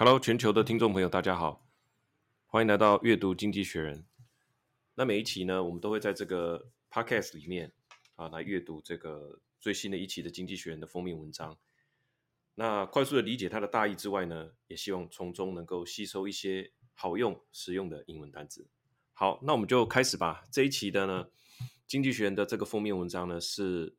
Hello，全球的听众朋友，大家好，欢迎来到阅读经济学人。那每一期呢，我们都会在这个 podcast 里面啊，来阅读这个最新的一期的经济学人的封面文章。那快速的理解它的大意之外呢，也希望从中能够吸收一些好用、实用的英文单词。好，那我们就开始吧。这一期的呢，经济学人的这个封面文章呢，是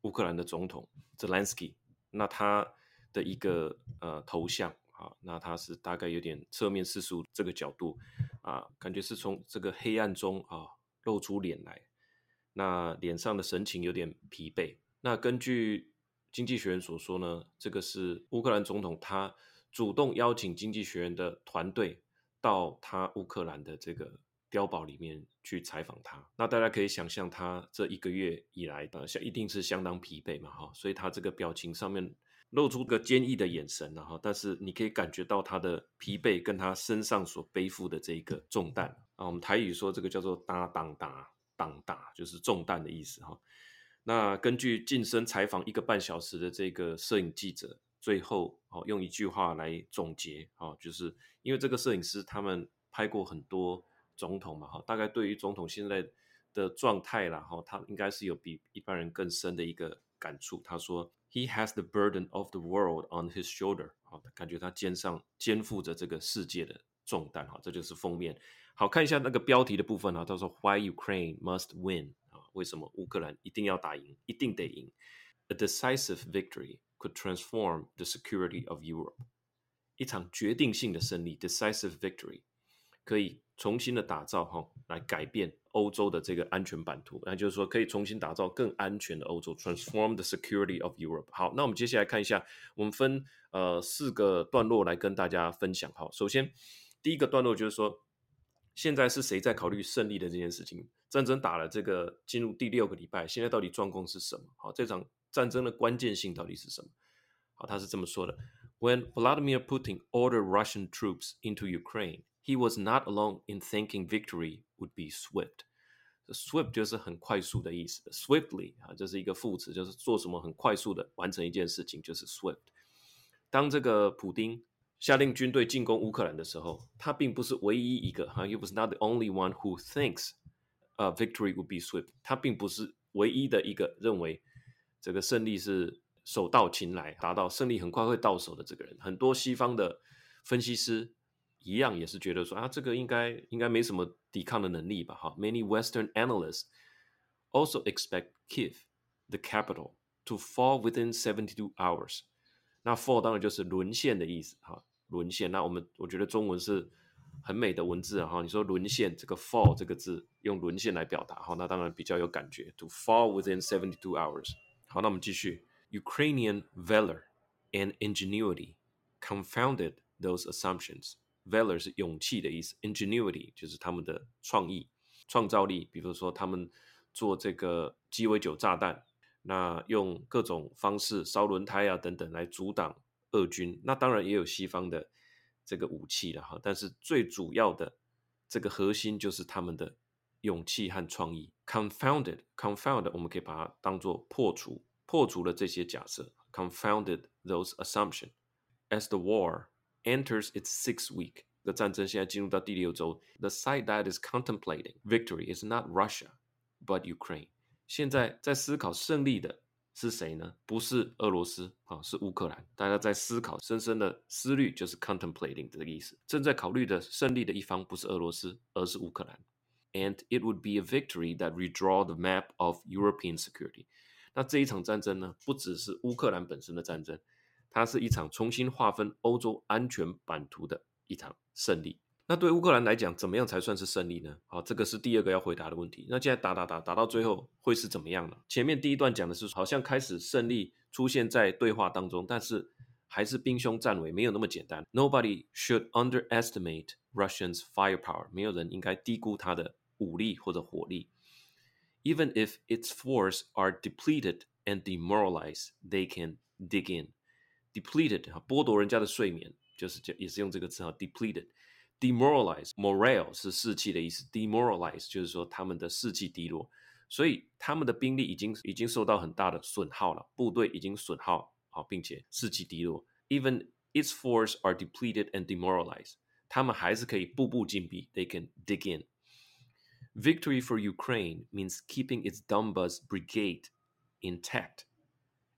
乌克兰的总统 Zelensky，那他的一个呃头像。啊，那他是大概有点侧面四十五这个角度啊，感觉是从这个黑暗中啊露出脸来，那脸上的神情有点疲惫。那根据经济学人所说呢，这个是乌克兰总统他主动邀请经济学人的团队到他乌克兰的这个碉堡里面去采访他。那大家可以想象，他这一个月以来呃，一定是相当疲惫嘛，哈，所以他这个表情上面。露出个坚毅的眼神，然后，但是你可以感觉到他的疲惫，跟他身上所背负的这一个重担啊。我们台语说这个叫做“担当大当大”，就是重担的意思哈。那根据近身采访一个半小时的这个摄影记者，最后哦用一句话来总结啊，就是因为这个摄影师他们拍过很多总统嘛哈，大概对于总统现在的状态啦哈，他应该是有比一般人更深的一个感触。他说。He has the burden of the world on his shoulder。好，感觉他肩上肩负着这个世界的重担。哈，这就是封面。好，看一下那个标题的部分啊。他说：“Why Ukraine must win？” 啊，为什么乌克兰一定要打赢，一定得赢？A decisive victory could transform the security of Europe。一场决定性的胜利，decisive victory，可以重新的打造哈，来改变。欧洲的这个安全版图，那就是说可以重新打造更安全的欧洲，transform the security of Europe。好，那我们接下来看一下，我们分呃四个段落来跟大家分享。好，首先第一个段落就是说，现在是谁在考虑胜利的这件事情？战争打了这个进入第六个礼拜，现在到底状况是什么？好，这场战争的关键性到底是什么？好，他是这么说的：When Vladimir Putin ordered Russian troops into Ukraine。He was not alone in thinking victory would be swift. Swift 就是很快速的意思，swiftly 啊，这是一个副词，就是做什么很快速的完成一件事情，就是 swift。当这个普丁下令军队进攻乌克兰的时候，他并不是唯一一个哈，He was not the only one who thinks 呃 victory would be swift。他并不是唯一的一个认为这个胜利是手到擒来，达到胜利很快会到手的这个人。很多西方的分析师。一样也是觉得说啊，这个应该应该没什么抵抗的能力吧？哈，Many Western analysts also expect Kiev, the capital, to fall within seventy-two hours. 那 fall 当然就是沦陷的意思，哈，沦陷。那我们我觉得中文是很美的文字哈。你说沦陷，这个 fall 这个字用沦陷来表达，哈，那当然比较有感觉。To fall within seventy-two hours。好，那我们继续。Ukrainian valor and ingenuity confounded those assumptions. Valor 是勇气的意思，Ingenuity 就是他们的创意、创造力。比如说，他们做这个鸡尾酒炸弹，那用各种方式烧轮胎啊等等来阻挡俄军。那当然也有西方的这个武器了哈，但是最主要的这个核心就是他们的勇气和创意。Confounded，confound，我们可以把它当做破除，破除了这些假设。Confounded those assumptions as the war enters its sixth week，的战争现在进入到第六周。The side that is contemplating victory is not Russia, but Ukraine。现在在思考胜利的是谁呢？不是俄罗斯啊，是乌克兰。大家在思考，深深的思虑就是 contemplating 这个意思。正在考虑的胜利的一方不是俄罗斯，而是乌克兰。And it would be a victory that redraw the map of European security。那这一场战争呢，不只是乌克兰本身的战争。 它是一场重新划分欧洲安全版图的一场胜利。那对乌克兰来讲，怎么样才算是胜利呢？好，这个是第二个要回答的问题。那现在打打打打到最后会是怎么样呢？前面第一段讲的是好像开始胜利出现在对话当中，但是还是兵凶战危，没有那么简单。Nobody should underestimate Russians' firepower。没有人应该低估他的武力或者火力。Even if its force are depleted and demoralized, they can dig in. depleted 哈，剥夺人家的睡眠，就是也是用这个词哈，depleted。demoralize，morale 是士气的意思，demoralize 就是说他们的士气低落，所以他们的兵力已经已经受到很大的损耗了，部队已经损耗好，并且士气低落。Even its force are depleted and demoralized，他们还是可以步步进逼，they can dig in。Victory for Ukraine means keeping its Donbas brigade intact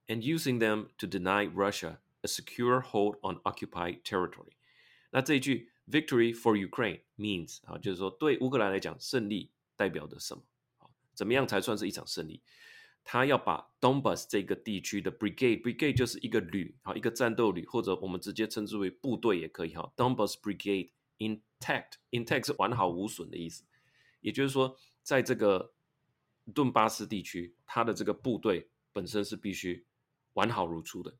and using them to deny Russia a secure hold on occupied territory。那这一句 Victory for Ukraine means 啊，就是说对乌克兰来讲，胜利代表的什么？怎么样才算是一场胜利？他要把 Donbas 这个地区的 brigade，brigade 就是一个旅，好，一个战斗旅，或者我们直接称之为部队也可以哈。Donbas brigade intact，intact 是完好无损的意思，也就是说，在这个顿巴斯地区，他的这个部队本身是必须完好如初的，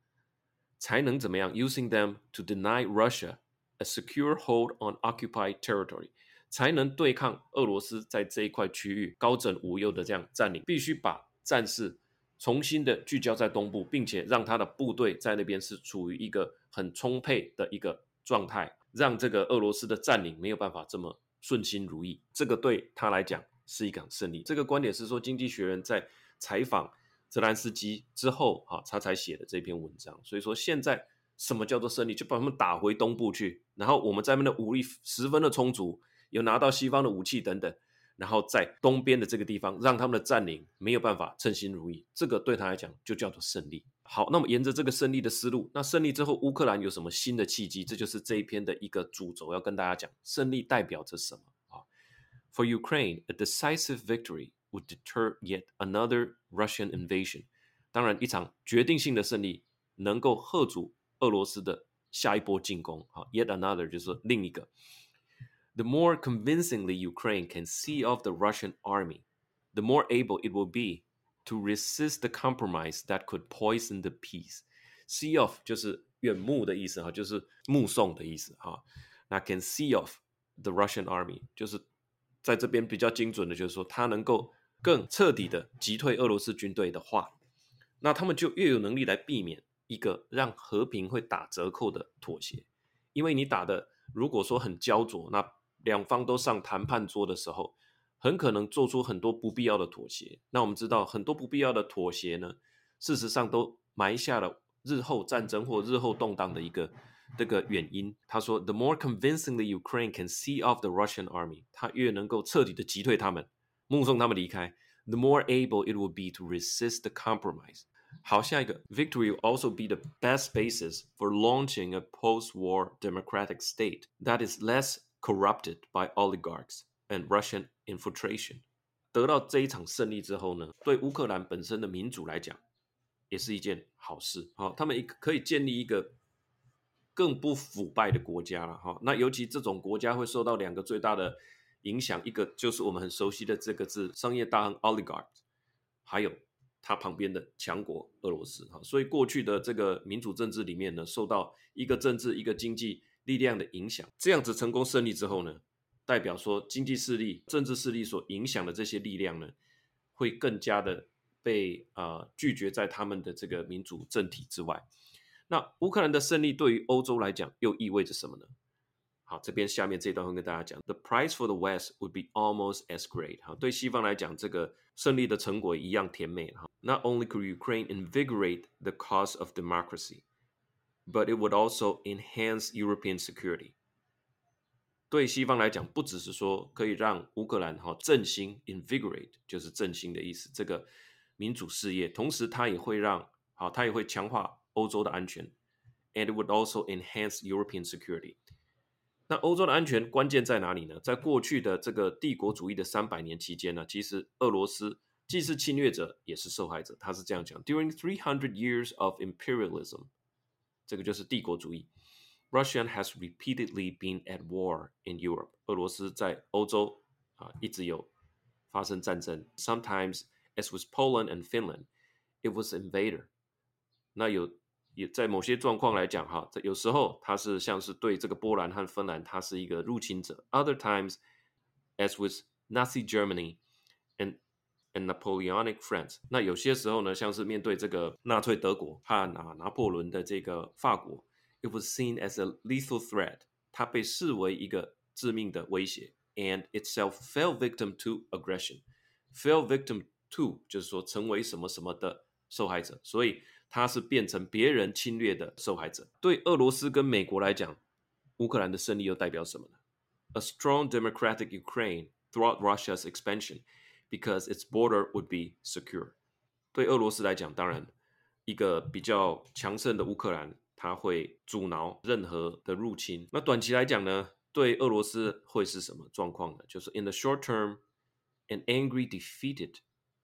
才能怎么样？Using them to deny Russia a secure hold on occupied territory，才能对抗俄罗斯在这一块区域高枕无忧的这样占领，必须把。战事重新的聚焦在东部，并且让他的部队在那边是处于一个很充沛的一个状态，让这个俄罗斯的占领没有办法这么顺心如意。这个对他来讲是一场胜利。这个观点是说，《经济学人》在采访泽连斯基之后，哈，他才写的这篇文章。所以说，现在什么叫做胜利？就把他们打回东部去，然后我们在那边的武力十分的充足，有拿到西方的武器等等。然后在东边的这个地方，让他们的占领没有办法称心如意，这个对他来讲就叫做胜利。好，那么沿着这个胜利的思路，那胜利之后，乌克兰有什么新的契机？这就是这一篇的一个主轴，要跟大家讲，胜利代表着什么啊？For Ukraine, a decisive victory would deter yet another Russian invasion。当然，一场决定性的胜利能够吓阻俄罗斯的下一波进攻。好，yet another 就是另一个。The more convincingly Ukraine can see off the Russian army, the more able it will be to resist the compromise that could poison the peace. See off 就是远目的意思哈，就是目送的意思哈。那 can see off the Russian army 就是在这边比较精准的，就是说他能够 更彻底的击退俄罗斯军队的话，那他们就越有能力来避免一个让和平会打折扣的妥协。因为你打的如果说很焦灼，那两方都上谈判桌的时候，很可能做出很多不必要的妥协。那我们知道，很多不必要的妥协呢，事实上都埋下了日后战争或日后动荡的一个这个原因。他说：“The more convincingly Ukraine can see off the Russian army，他越能够彻底的击退他们，目送他们离开。The more able it will be to resist the compromise。”好，下一个，Victory will also be the best basis for launching a post-war democratic state that is less Corrupted by oligarchs and Russian infiltration。得到这一场胜利之后呢，对乌克兰本身的民主来讲，也是一件好事。好，他们可以建立一个更不腐败的国家了。哈，那尤其这种国家会受到两个最大的 影响，一个就是我们很熟悉的这个字——商业大亨 oligarch，还有他旁边的强国俄罗斯。哈，所以过去的这个民主政治里面呢，受到一个政治、一个经济。力量的影响，这样子成功胜利之后呢，代表说经济势力、政治势力所影响的这些力量呢，会更加的被啊、拒绝在他们的这个民主政体之外。那乌克兰的胜利对于欧洲来讲又意味着什么呢？好，这边下面这段会跟大家讲：The price for the West would be almost as great。哈，对西方来讲，这个胜利的成果一样甜美。哈，Not only could Ukraine invigorate the cause of democracy。But it would also enhance European security。对西方来讲，不只是说可以让乌克兰哈振兴 （invigorate） 就是振兴的意思，这个民主事业，同时它也会让好，它也会强化欧洲的安全。And it would also enhance European security。 那欧洲的安全关键在哪里呢？在过去的这个帝国主义的三百年期间呢，其实俄罗斯既是侵略者，也是受害者。他是这样讲：During three hundred years of imperialism。这个就是帝国主义。Russia has repeatedly been at war in Europe。俄罗斯在欧洲啊一直有发生战争。Sometimes, as with Poland and Finland, it was invader。那有也在某些状况来讲，哈，有时候它是像是对这个波兰和芬兰，它是一个入侵者。Other times, as with Nazi Germany and And Napoleonic France，那有些时候呢，像是面对这个纳粹德国和啊拿破仑的这个法国，it was seen as a lethal threat，它被视为一个致命的威胁，and itself fell victim to aggression，fell victim to 就是说成为什么什么的受害者，所以 他是变成别人侵略的受害者。对俄罗斯跟美国来讲，乌克兰的胜利又代表什么呢？A strong democratic Ukraine throughout Russia's expansion because its border would be secure。对俄罗斯来讲，当然一个比较强盛的乌克兰，它会阻挠任何的入侵。那短期来讲呢，对俄罗斯会是什么状况呢？就是 in the short term。An angry, defeated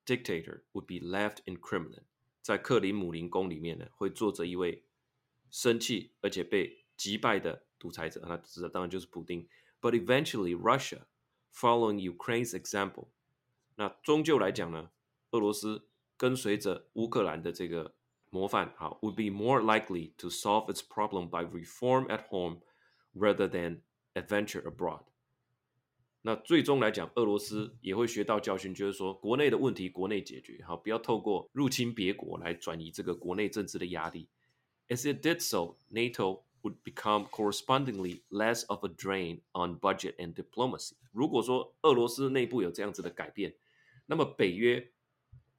dictator would be left in Kremlin。在克里姆林宫里面呢，会坐着一位生气而且被击败的独裁者，那指的当然就是普丁。But eventually, Russia, following Ukraine's example，那终究来讲呢，俄罗斯跟随着乌克兰的这个模范，好，would be more likely to solve its problem by reform at home rather than adventure abroad。那最终来讲，俄罗斯也会学到教训，就是说国内的问题国内解决，好，不要透过入侵别国来转移这个国内政治的压力。As it did so, NATO would become correspondingly less of a drain on budget and diplomacy。如果说俄罗斯内部有这样子的改变，那么北约，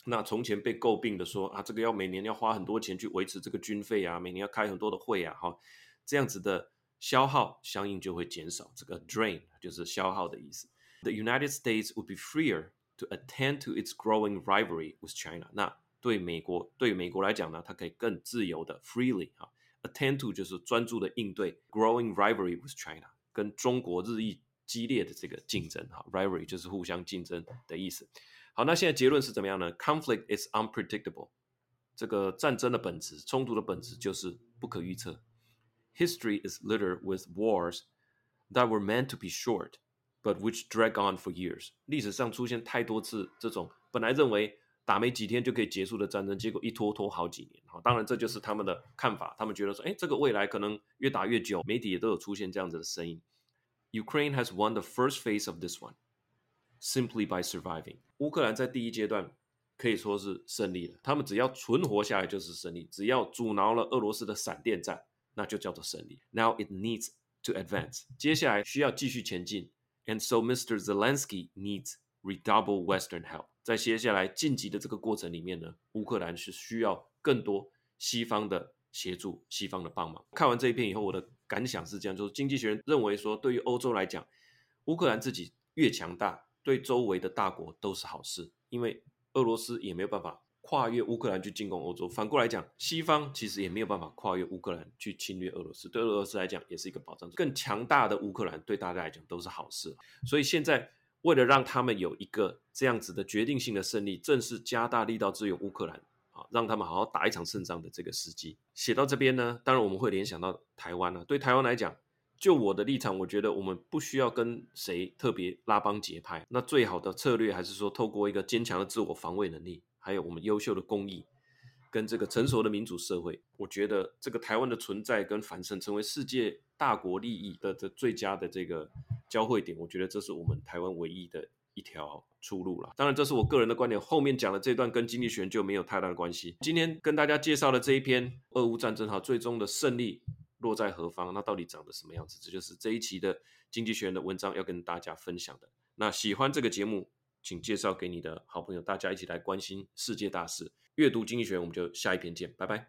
那从前被诟病的说啊，这个要每年要花很多钱去维持这个军费啊，每年要开很多的会啊，哈，这样子的。消耗相应就会减少，这个 drain 就是消耗的意思。The United States would be freer to attend to its growing rivalry with China。那对美国，对美国来讲呢，它可以更自由的 freely 哈，attend to 就是专注的应对 growing rivalry with China，跟中国日益激烈的这个竞争哈，rivalry 就是互相竞争的意思。好，那现在结论是怎么样呢？Conflict is unpredictable。这个战争的本质，冲突的本质就是不可预测。History is littered with wars that were meant to be short, but which drag on for years. 历史上出现太多次这种本来认为打没几天就可以结束的战争，结果一拖拖好几年。好，当然这就是他们的看法，他们觉得说，哎，这个未来可能越打越久。媒体也都有出现这样子的声音。Ukraine has won the first phase of this one simply by surviving. 乌克兰在第一阶段可以说是胜利了，他们只要存活下来就是胜利，只要阻挠了俄罗斯的闪电战。那就叫做胜利。Now it needs to advance。接下来需要继续前进。And so Mr. Zelensky needs redouble Western help。在接下来晋级的这个过程里面呢，乌克兰是需要更多西方的协助、西方的帮忙。看完这一篇以后，我的感想是这样：就是经济学人认为说，对于欧洲来讲，乌克兰自己越强大，对周围的大国都是好事，因为俄罗斯也没有办法。跨越乌克兰去进攻欧洲，反过来讲，西方其实也没有办法跨越乌克兰去侵略俄罗斯。对俄罗斯来讲，也是一个保障。更强大的乌克兰对大家来讲都是好事。所以现在为了让他们有一个这样子的决定性的胜利，正是加大力道支援乌克兰啊，让他们好好打一场胜仗的这个时机。写到这边呢，当然我们会联想到台湾啊。对台湾来讲，就我的立场，我觉得我们不需要跟谁特别拉帮结派。那最好的策略还是说，透过一个坚强的自我防卫能力。还有我们优秀的公益，跟这个成熟的民主社会，我觉得这个台湾的存在跟反胜，成为世界大国利益的的最佳的这个交汇点，我觉得这是我们台湾唯一的一条出路了。当然，这是我个人的观点，后面讲的这段跟经济学就没有太大的关系。今天跟大家介绍的这一篇俄乌战争哈，最终的胜利落在何方？那到底长得什么样子？这就是这一期的经济学人的文章要跟大家分享的。那喜欢这个节目。请介绍给你的好朋友，大家一起来关心世界大事。阅读经济学，我们就下一篇见，拜拜。